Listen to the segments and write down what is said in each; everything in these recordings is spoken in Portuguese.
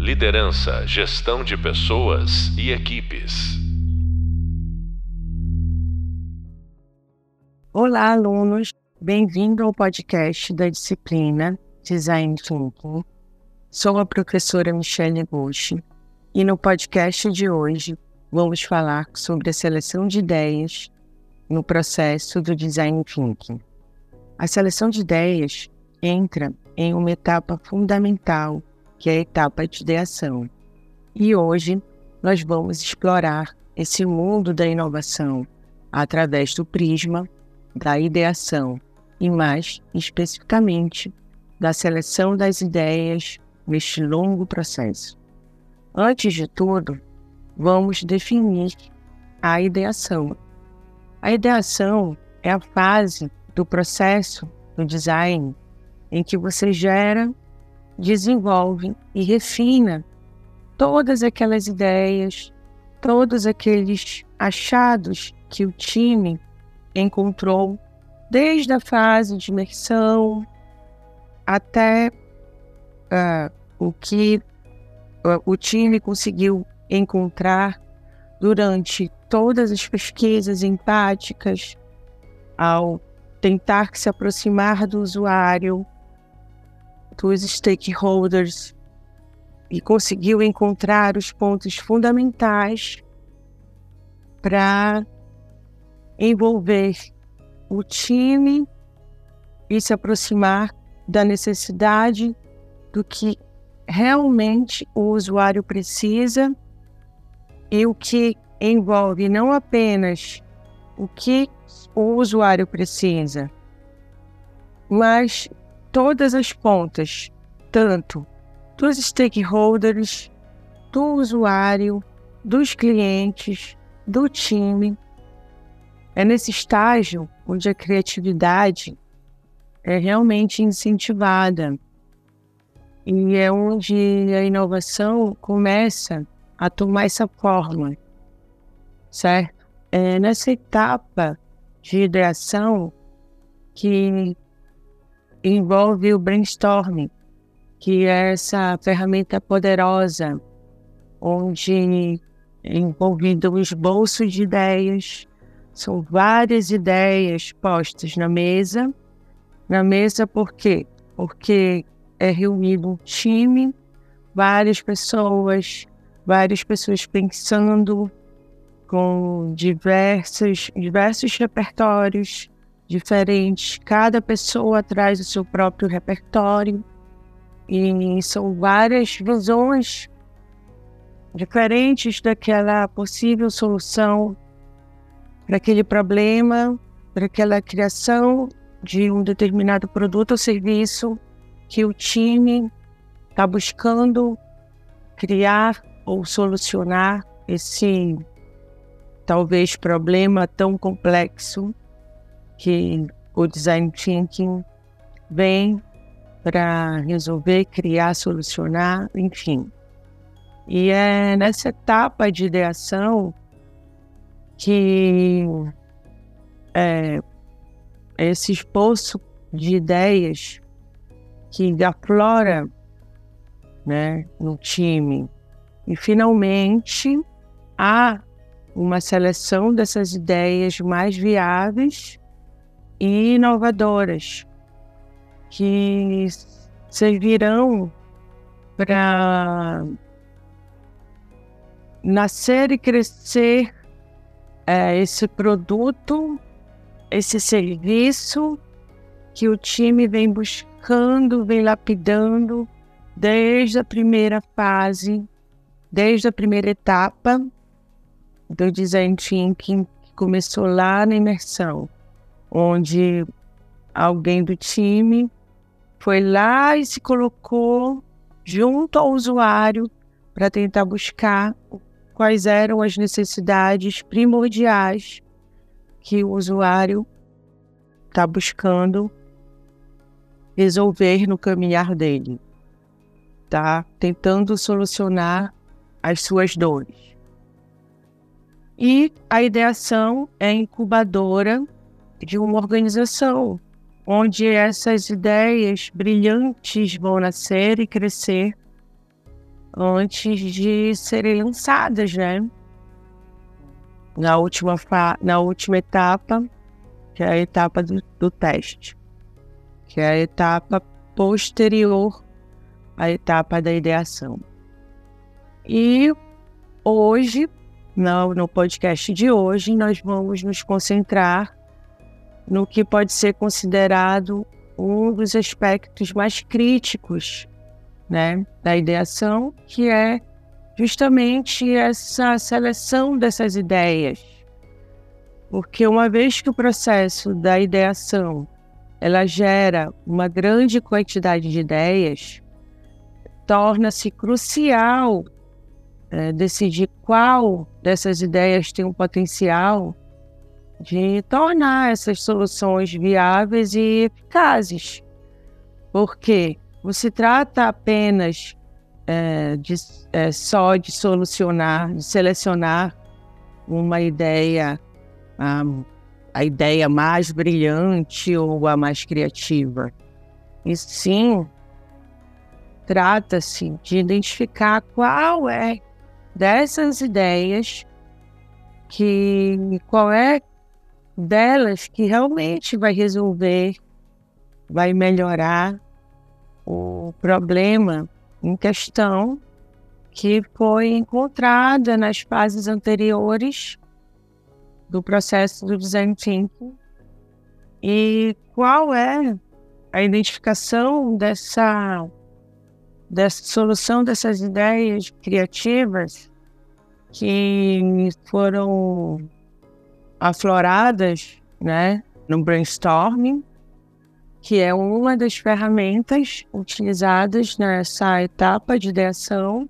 Liderança, gestão de pessoas e equipes. Olá, alunos. Bem-vindo ao podcast da disciplina Design Thinking. Sou a professora Michelle Bush e no podcast de hoje vamos falar sobre a seleção de ideias no processo do Design Thinking. A seleção de ideias entra em uma etapa fundamental, que é a etapa de ideação. E hoje nós vamos explorar esse mundo da inovação através do prisma da ideação e mais especificamente da seleção das ideias neste longo processo. Antes de tudo, vamos definir a ideação. A ideação é a fase do processo do design em que você gera, desenvolve e refina todas aquelas ideias, todos aqueles achados que o time encontrou desde a fase de imersão até uh, o que uh, o time conseguiu encontrar durante todas as pesquisas empáticas ao tentar se aproximar do usuário, dos stakeholders e conseguiu encontrar os pontos fundamentais para envolver o time e se aproximar da necessidade do que realmente o usuário precisa e o que envolve não apenas o que o usuário precisa, mas todas as pontas, tanto dos stakeholders, do usuário, dos clientes, do time. É nesse estágio onde a criatividade é realmente incentivada e é onde a inovação começa a tomar essa forma, certo? É nessa etapa de ideação que envolve o brainstorming, que é essa ferramenta poderosa onde é envolvido o esboço de ideias, são várias ideias postas na mesa. Na mesa por quê? Porque é reunido um time, várias pessoas, várias pessoas pensando com diversos, diversos repertórios diferentes. Cada pessoa traz o seu próprio repertório e são várias visões diferentes daquela possível solução para aquele problema, para aquela criação de um determinado produto ou serviço que o time está buscando criar ou solucionar esse talvez problema tão complexo que o design thinking vem para resolver, criar, solucionar, enfim. E é nessa etapa de ideação que é, esse esboço de ideias que aflora né, no time. E finalmente há uma seleção dessas ideias mais viáveis e inovadoras que servirão para nascer e crescer é, esse produto, esse serviço que o time vem buscando, vem lapidando desde a primeira fase, desde a primeira etapa do design thinking que começou lá na imersão, onde alguém do time foi lá e se colocou junto ao usuário para tentar buscar quais eram as necessidades primordiais que o usuário está buscando resolver no caminhar dele, tá? Tentando solucionar as suas dores. E a ideação é incubadora de uma organização onde essas ideias brilhantes vão nascer e crescer antes de serem lançadas, né? Na última, na última etapa, que é a etapa do, do teste, que é a etapa posterior à etapa da ideação. E hoje, no, no podcast de hoje, nós vamos nos concentrar no que pode ser considerado um dos aspectos mais críticos né, da ideação, que é justamente essa seleção dessas ideias. Porque uma vez que o processo da ideação ela gera uma grande quantidade de ideias, torna-se crucial é, decidir qual dessas ideias tem um potencial de tornar essas soluções viáveis e eficazes. Porque não se trata apenas é, de, é, só de solucionar, de selecionar uma ideia, a, a ideia mais brilhante ou a mais criativa. E sim, trata-se de identificar qual é dessas ideias que qual é delas que realmente vai resolver, vai melhorar o problema em questão que foi encontrada nas fases anteriores do processo do design thinking. E qual é a identificação dessa dessa solução dessas ideias criativas que foram afloradas, né, no brainstorming, que é uma das ferramentas utilizadas nessa etapa de ideação.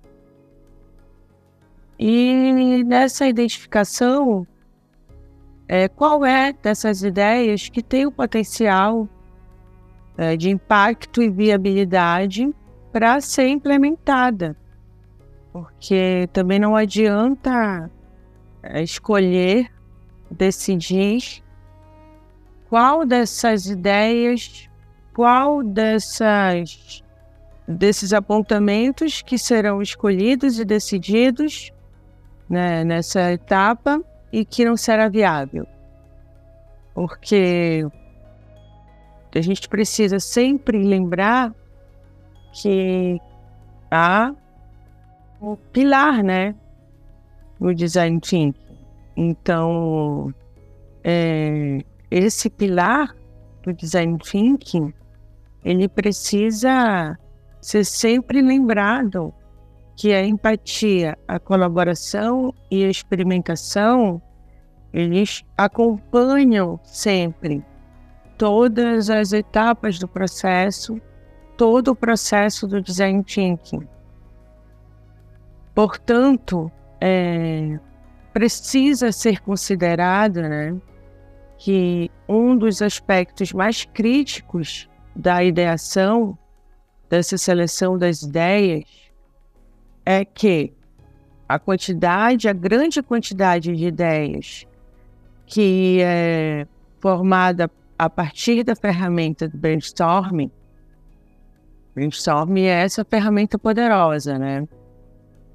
E nessa identificação, é, qual é dessas ideias que tem o potencial é, de impacto e viabilidade para ser implementada? Porque também não adianta é, escolher decidir qual dessas ideias, qual dessas desses apontamentos que serão escolhidos e decididos né, nessa etapa e que não será viável. Porque a gente precisa sempre lembrar que há um pilar, né, no design thinking, então, é, esse pilar do design thinking, ele precisa ser sempre lembrado que a empatia, a colaboração e a experimentação, eles acompanham sempre todas as etapas do processo, todo o processo do design thinking. Portanto, é, precisa ser considerado né, que um dos aspectos mais críticos da ideação, dessa seleção das ideias, é que a quantidade, a grande quantidade de ideias que é formada a partir da ferramenta do brainstorming, brainstorming é essa ferramenta poderosa, né?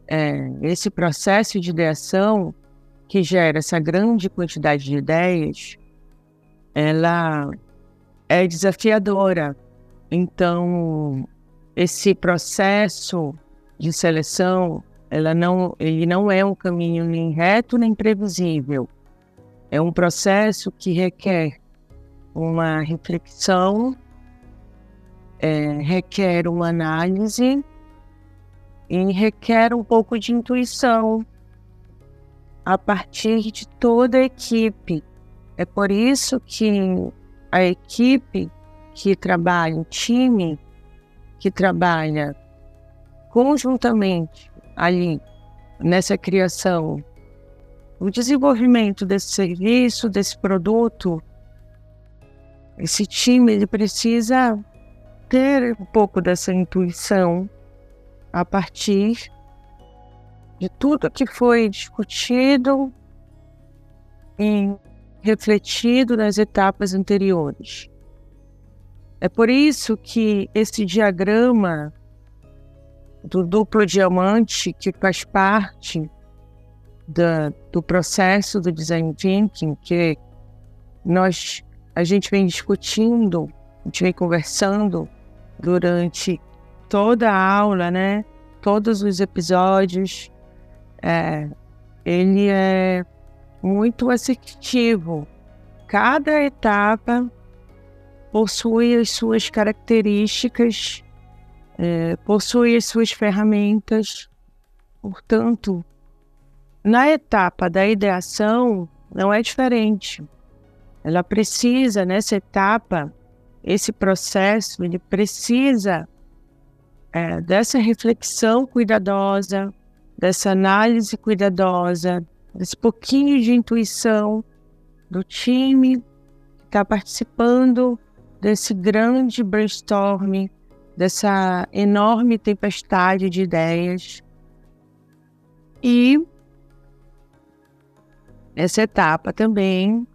É, esse processo de ideação que gera essa grande quantidade de ideias, ela é desafiadora. Então, esse processo de seleção, ela não, ele não é um caminho nem reto nem previsível. É um processo que requer uma reflexão, é, requer uma análise e requer um pouco de intuição a partir de toda a equipe. É por isso que a equipe que trabalha, o time que trabalha conjuntamente ali nessa criação, o desenvolvimento desse serviço, desse produto, esse time ele precisa ter um pouco dessa intuição a partir de tudo que foi discutido e refletido nas etapas anteriores. É por isso que esse diagrama do duplo diamante que faz parte da, do processo do design thinking que nós a gente vem discutindo, a gente vem conversando durante toda a aula, né? Todos os episódios, é, ele é muito assertivo. Cada etapa possui as suas características, é, possui as suas ferramentas. Portanto, na etapa da ideação, não é diferente. Ela precisa, nessa etapa, esse processo, ele precisa é, dessa reflexão cuidadosa, dessa análise cuidadosa, desse pouquinho de intuição do time que está participando desse grande brainstorming, dessa enorme tempestade de ideias. E essa etapa também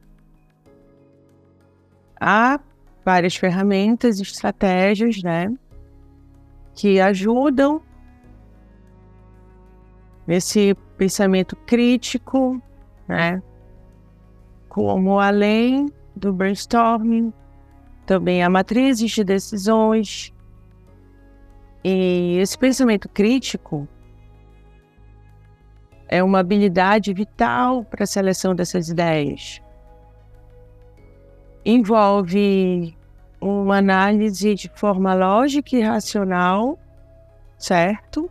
há várias ferramentas e estratégias, né, que ajudam nesse pensamento crítico, né, como além do brainstorming, também há matrizes de decisões. E esse pensamento crítico é uma habilidade vital para a seleção dessas ideias. Envolve uma análise de forma lógica e racional, certo?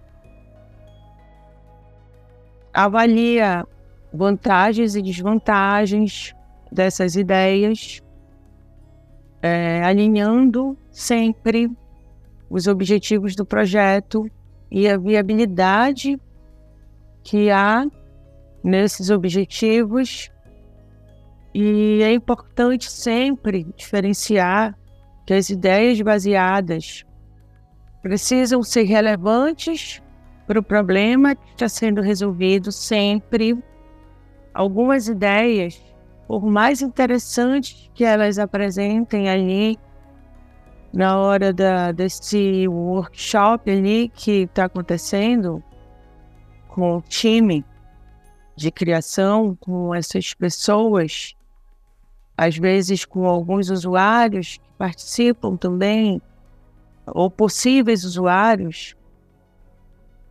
Avalia vantagens e desvantagens dessas ideias, é, alinhando sempre os objetivos do projeto e a viabilidade que há nesses objetivos. E é importante sempre diferenciar que as ideias baseadas precisam ser relevantes para o problema que está sendo resolvido sempre. Algumas ideias, por mais interessantes que elas apresentem ali na hora da, desse workshop ali que está acontecendo, com o time de criação, com essas pessoas, às vezes com alguns usuários que participam também, ou possíveis usuários,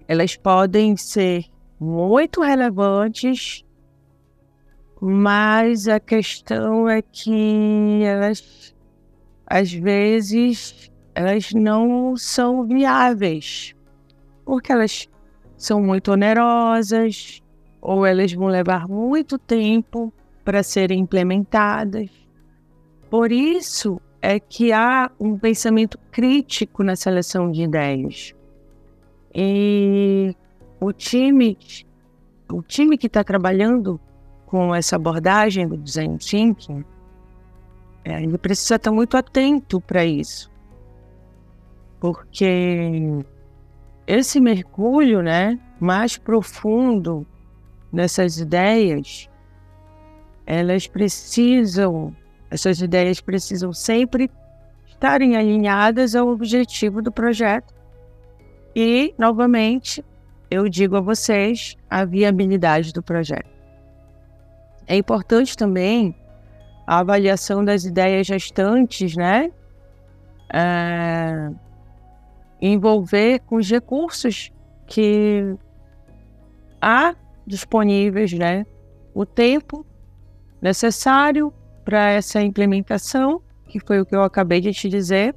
elas podem ser muito relevantes, mas a questão é que elas, às vezes, elas não são viáveis, porque elas são muito onerosas ou elas vão levar muito tempo para serem implementadas. Por isso é que há um pensamento crítico na seleção de ideias. E o time, o time que está trabalhando com essa abordagem do design thinking, é, ele precisa estar muito atento para isso, porque esse mergulho, né, mais profundo nessas ideias, elas precisam, essas ideias precisam sempre estarem alinhadas ao objetivo do projeto. E, novamente, eu digo a vocês a viabilidade do projeto. É importante também a avaliação das ideias gestantes, né? É envolver com os recursos que há disponíveis, né? O tempo necessário para essa implementação, que foi o que eu acabei de te dizer,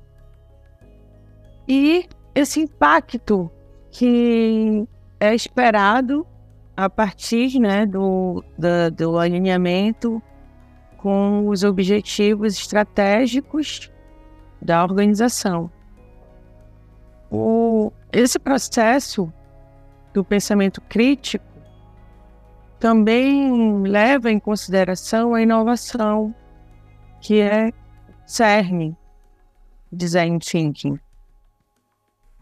e esse impacto que é esperado a partir né, do, do, do alinhamento com os objetivos estratégicos da organização. O, esse processo do pensamento crítico também leva em consideração a inovação, que é CERN, Design Thinking.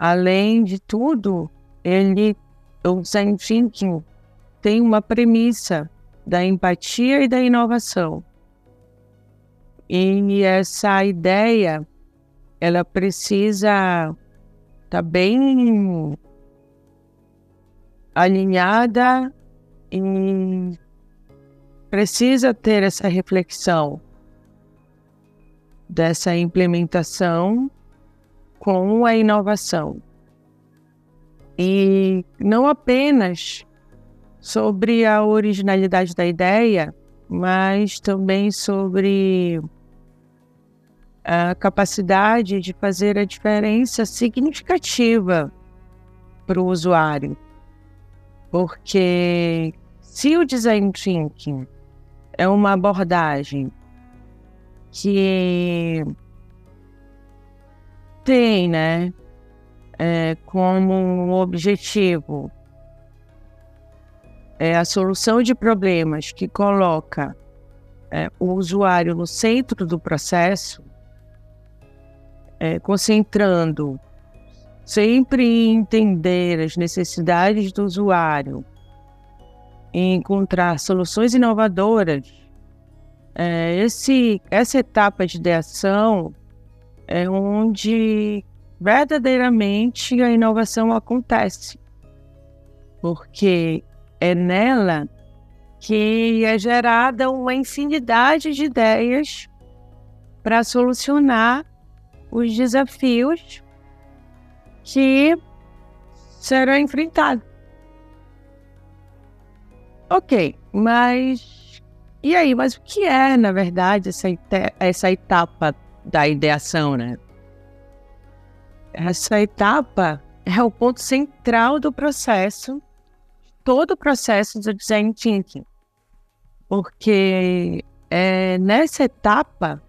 Além de tudo, ele, o Design Thinking tem uma premissa da empatia e da inovação. E essa ideia, ela precisa está bem alinhada e precisa ter essa reflexão dessa implementação com a inovação. E não apenas sobre a originalidade da ideia, mas também sobre a capacidade de fazer a diferença significativa para o usuário. Porque se o design thinking é uma abordagem que tem, né, é, como objetivo é a solução de problemas que coloca é, o usuário no centro do processo, é, concentrando sempre em entender as necessidades do usuário, em encontrar soluções inovadoras. É, esse, essa etapa de ideação é onde verdadeiramente a inovação acontece, porque é nela que é gerada uma infinidade de ideias para solucionar os desafios que serão enfrentados. Ok, mas e aí? Mas o que é, na verdade, essa, essa etapa da ideação, né? Essa etapa é o ponto central do processo, todo o processo do design thinking, porque é nessa etapa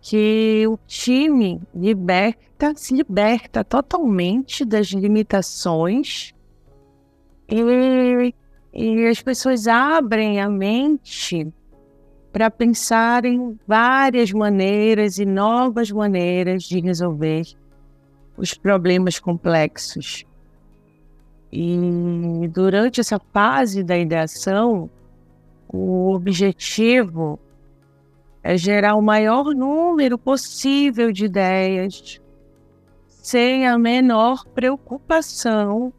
que o time liberta, se liberta totalmente das limitações e, e as pessoas abrem a mente para pensar em várias maneiras e novas maneiras de resolver os problemas complexos. E durante essa fase da ideação, o objetivo é gerar o maior número possível de ideias, sem a menor preocupação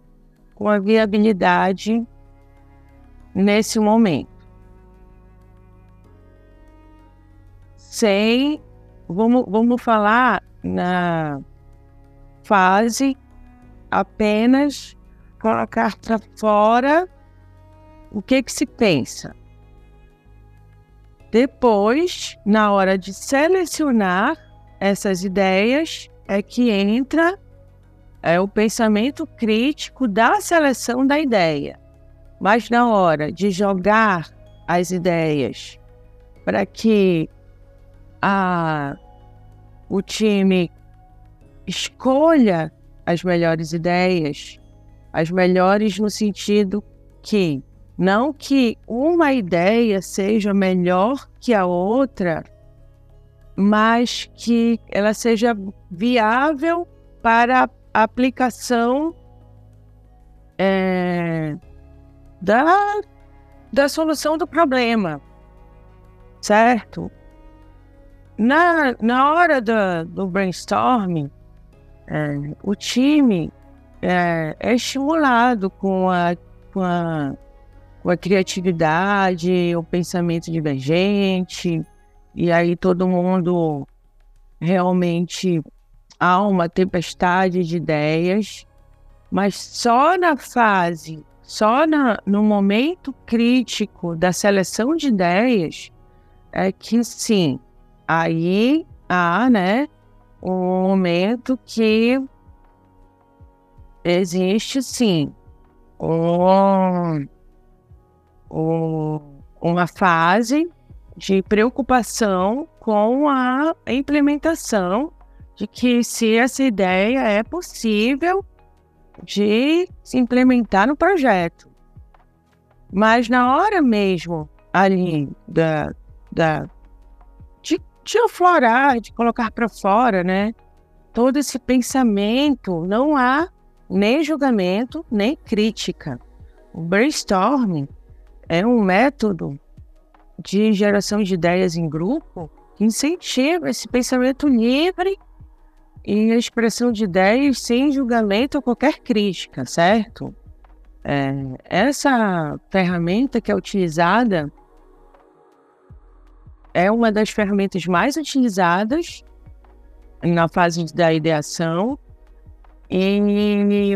com a viabilidade nesse momento. Sem, vamos, vamos falar na fase apenas colocar para fora o que que se pensa. Depois, na hora de selecionar essas ideias, é que entra é, o pensamento crítico da seleção da ideia. Mas na hora de jogar as ideias para que a, o time escolha as melhores ideias, as melhores no sentido que não que uma ideia seja melhor que a outra, mas que ela seja viável para a aplicação é, da, da solução do problema, certo? Na, na hora do, do brainstorming, é, o time é, é, estimulado com a, com, a, com a criatividade, o pensamento divergente, e aí todo mundo realmente há uma tempestade de ideias, mas só na fase, só na, no momento crítico da seleção de ideias é que sim, aí há, né, um momento que existe sim um, um, uma fase de preocupação com a implementação de que se essa ideia é possível de se implementar no projeto. Mas na hora mesmo ali da, da de aflorar, de colocar para fora, né? Todo esse pensamento, não há nem julgamento, nem crítica. O brainstorming é um método de geração de ideias em grupo que incentiva esse pensamento livre e a expressão de ideias sem julgamento ou qualquer crítica, certo? É, essa ferramenta que é utilizada é uma das ferramentas mais utilizadas na fase da ideação e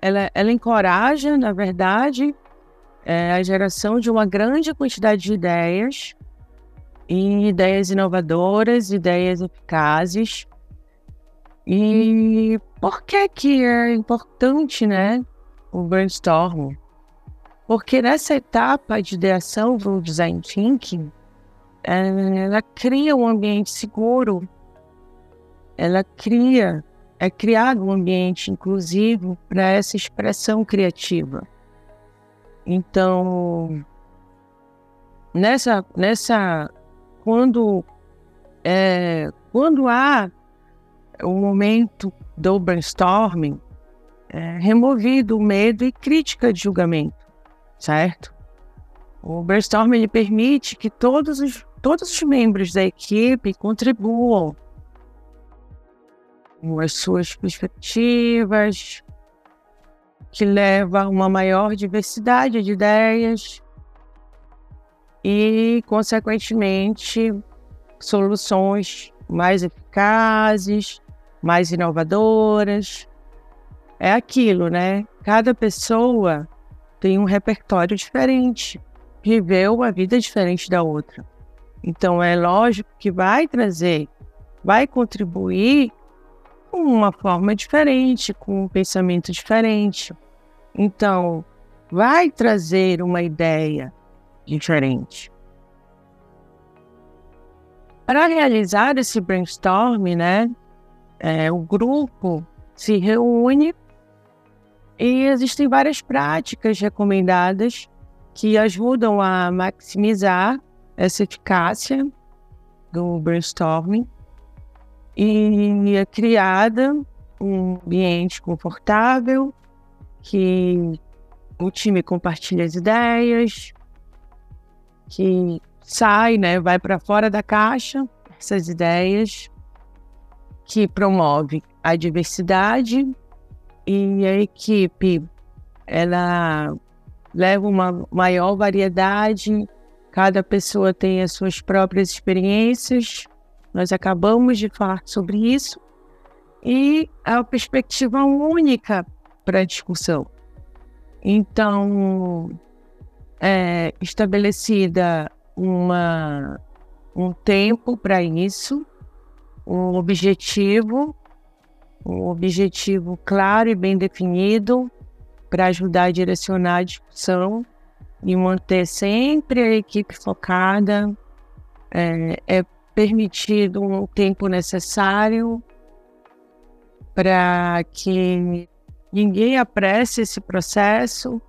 ela, ela encoraja, na verdade, é, a geração de uma grande quantidade de ideias e ideias inovadoras, ideias eficazes. E por que que é importante, né, o brainstorm? Porque nessa etapa de ideação do design thinking, ela cria um ambiente seguro, ela cria, é criado um ambiente inclusivo para essa expressão criativa. Então, nessa, nessa, quando, é, quando há o momento do brainstorming, é, removido o medo e crítica de julgamento, certo? O brainstorming ele permite que todos os, todos os membros da equipe contribuam com as suas perspectivas, que leva a uma maior diversidade de ideias e, consequentemente, soluções mais eficazes, mais inovadoras. É aquilo, né? Cada pessoa tem um repertório diferente, viveu uma vida diferente da outra. Então, é lógico que vai trazer, vai contribuir com uma forma diferente, com um pensamento diferente. Então, vai trazer uma ideia diferente. Para realizar esse brainstorm, né, é, o grupo se reúne e existem várias práticas recomendadas que ajudam a maximizar essa eficácia do brainstorming e é criada um ambiente confortável que o time compartilha as ideias, que sai, né, vai para fora da caixa essas ideias, que promove a diversidade e a equipe. Ela leva uma maior variedade, cada pessoa tem as suas próprias experiências. Nós acabamos de falar sobre isso e a perspectiva única para a discussão. Então, é estabelecida uma, um tempo para isso, um objetivo, um objetivo claro e bem definido para ajudar a direcionar a discussão e manter sempre a equipe focada. É, é permitido um tempo necessário para que ninguém apresse esse processo,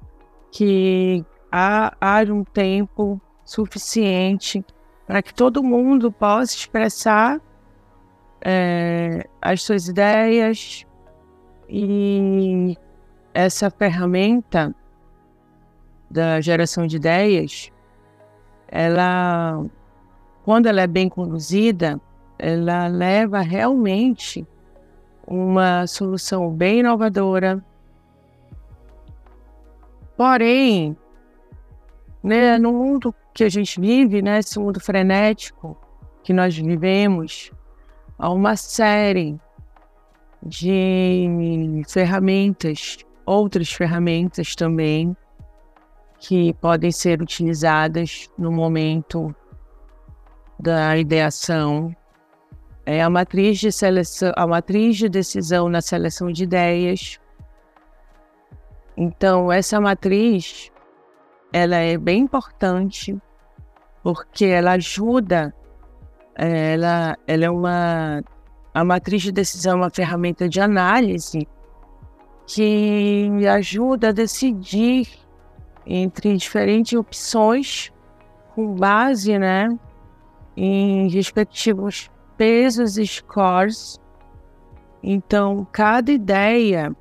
que haja um tempo suficiente para que todo mundo possa expressar é, as suas ideias e essa ferramenta da geração de ideias, ela, quando ela é bem conduzida, ela leva realmente uma solução bem inovadora. Porém, né, no mundo que a gente vive, né, esse mundo frenético que nós vivemos, há uma série de ferramentas, outras ferramentas também, que podem ser utilizadas no momento da ideação é a matriz de seleção, a matriz de decisão na seleção de ideias. Então, essa matriz, ela é bem importante porque ela ajuda, ela, ela é uma, a matriz de decisão é uma ferramenta de análise que ajuda a decidir entre diferentes opções com base, né, em respectivos pesos e scores. Então, cada ideia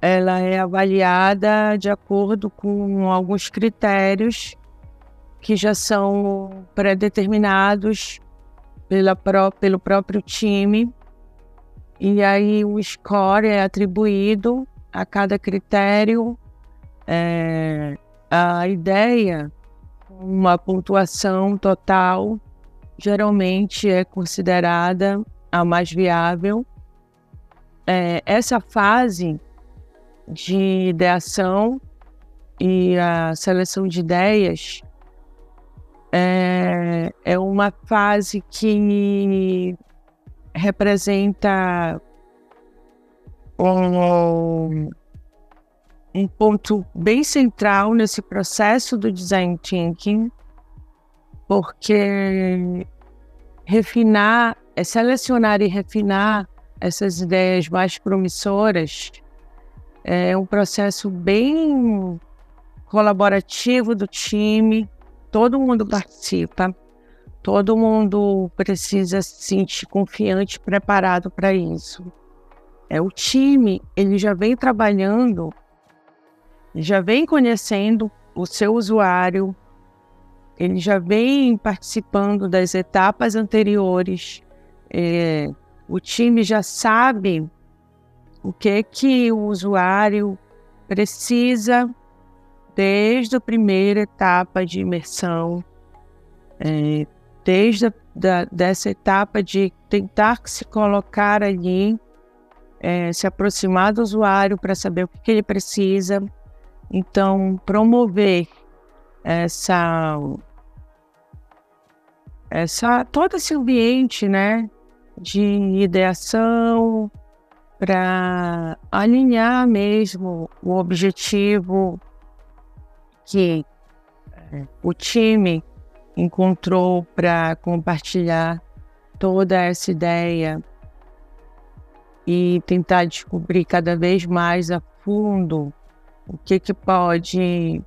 ela é avaliada de acordo com alguns critérios que já são pré-determinados pela pelo próprio time. E aí o score é atribuído a cada critério É, a ideia, uma pontuação total, geralmente é considerada a mais viável. É, essa fase de ideação e a seleção de ideias é, é uma fase que representa um, um ponto bem central nesse processo do design thinking, porque refinar, é selecionar e refinar essas ideias mais promissoras é um processo bem colaborativo do time, todo mundo participa, todo mundo precisa se sentir confiante, preparado para isso. É o time, ele já vem trabalhando, já vem conhecendo o seu usuário, ele já vem participando das etapas anteriores. É, o time já sabe o que que o usuário precisa desde a primeira etapa de imersão, é, desde a, da, dessa etapa de tentar se colocar ali, é, se aproximar do usuário para saber o que, que ele precisa. Então, promover essa, essa todo esse ambiente, né, de ideação para alinhar mesmo o objetivo que é, o time encontrou para compartilhar toda essa ideia e tentar descobrir cada vez mais a fundo o que, que pode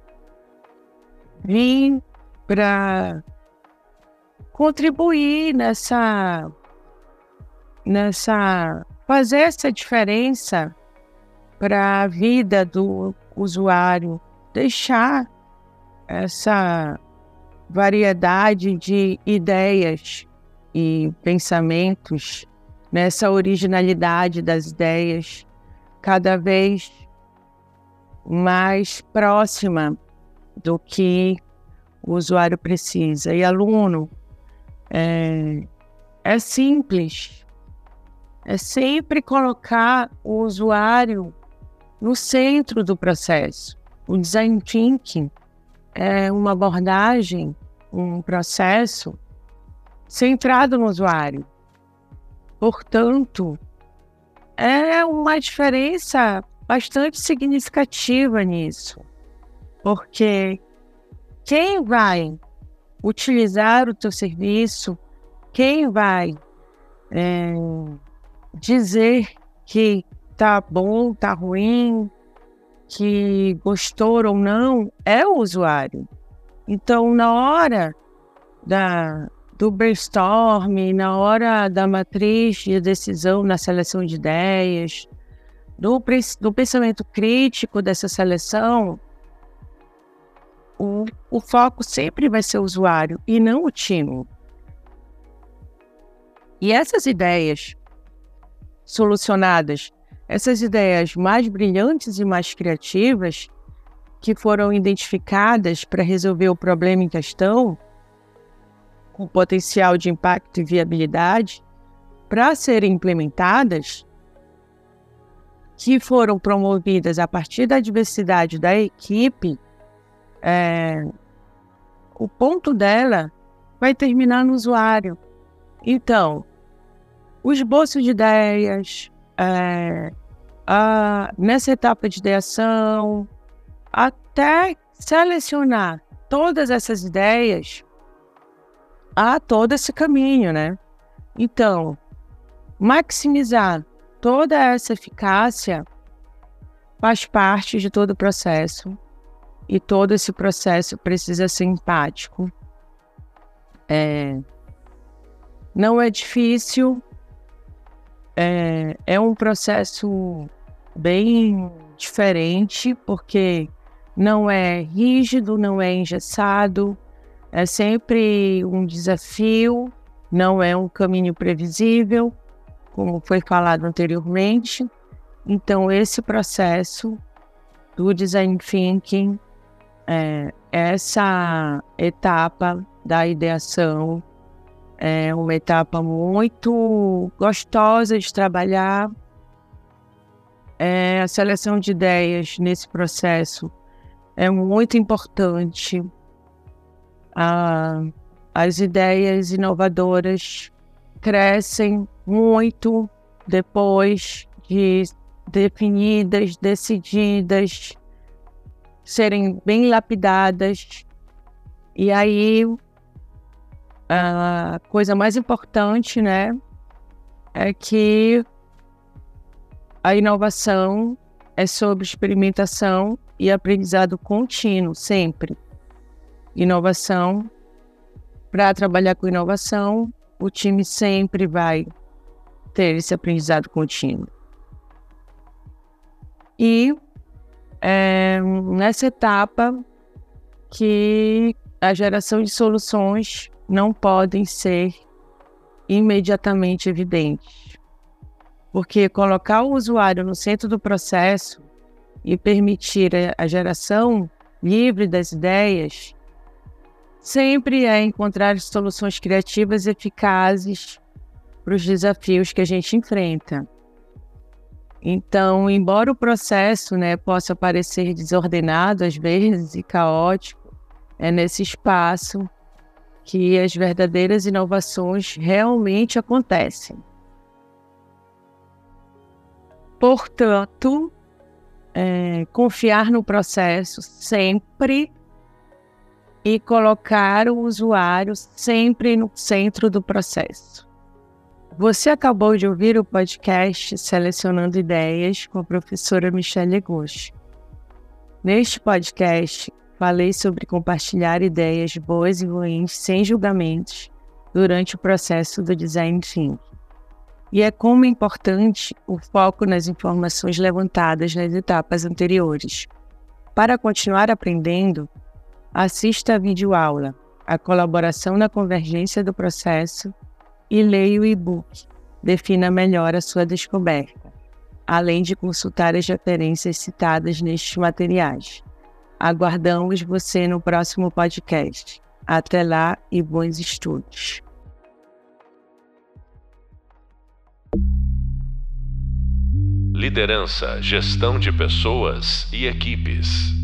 vir para contribuir nessa nessa fazer essa diferença para a vida do usuário? Deixar essa variedade de ideias e pensamentos, nessa originalidade das ideias, cada vez mais próxima do que o usuário precisa. E aluno, é, é simples, é sempre colocar o usuário no centro do processo. O design thinking é uma abordagem, um processo centrado no usuário. Portanto, é uma diferença bastante significativa nisso, porque quem vai utilizar o teu serviço, quem vai é, dizer que tá bom, tá ruim, que gostou ou não é o usuário. Então, na hora da, do brainstorm, na hora da matriz de decisão na seleção de ideias, do, do pensamento crítico dessa seleção, o, o foco sempre vai ser o usuário e não o time. E essas ideias solucionadas essas ideias mais brilhantes e mais criativas que foram identificadas para resolver o problema em questão, com potencial de impacto e viabilidade, para serem implementadas, que foram promovidas a partir da diversidade da equipe, é, o ponto dela vai terminar no usuário. Então, o esboço de ideias, é, ah, nessa etapa de ideação, até selecionar todas essas ideias, há todo esse caminho, né? Então, maximizar toda essa eficácia faz parte de todo o processo e todo esse processo precisa ser empático. É, não é difícil, é, é um processo bem diferente, porque não é rígido, não é engessado, é sempre um desafio, não é um caminho previsível, como foi falado anteriormente. Então, esse processo do design thinking, é, essa etapa da ideação é uma etapa muito gostosa de trabalhar. É, a seleção de ideias nesse processo é muito importante. Ah, as ideias inovadoras crescem muito depois de definidas, decididas, serem bem lapidadas. E aí, a coisa mais importante, né, é que a inovação é sobre experimentação e aprendizado contínuo, sempre. Inovação, para trabalhar com inovação, o time sempre vai ter esse aprendizado contínuo. E é nessa etapa que a geração de soluções não podem ser imediatamente evidentes. Porque colocar o usuário no centro do processo e permitir a geração livre das ideias sempre é encontrar soluções criativas eficazes para os desafios que a gente enfrenta. Então, embora o processo né, possa parecer desordenado às vezes e caótico, é nesse espaço que as verdadeiras inovações realmente acontecem. Portanto, é, confiar no processo sempre e colocar o usuário sempre no centro do processo. Você acabou de ouvir o podcast Selecionando Ideias com a professora Michelle Ghost. Neste podcast, falei sobre compartilhar ideias boas e ruins sem julgamentos durante o processo do design thinking. E é como é importante o foco nas informações levantadas nas etapas anteriores. Para continuar aprendendo, assista a videoaula, a colaboração na convergência do processo e leia o e-book. Defina melhor a sua descoberta, além de consultar as referências citadas nestes materiais. Aguardamos você no próximo podcast. Até lá e bons estudos. Liderança, gestão de pessoas e equipes.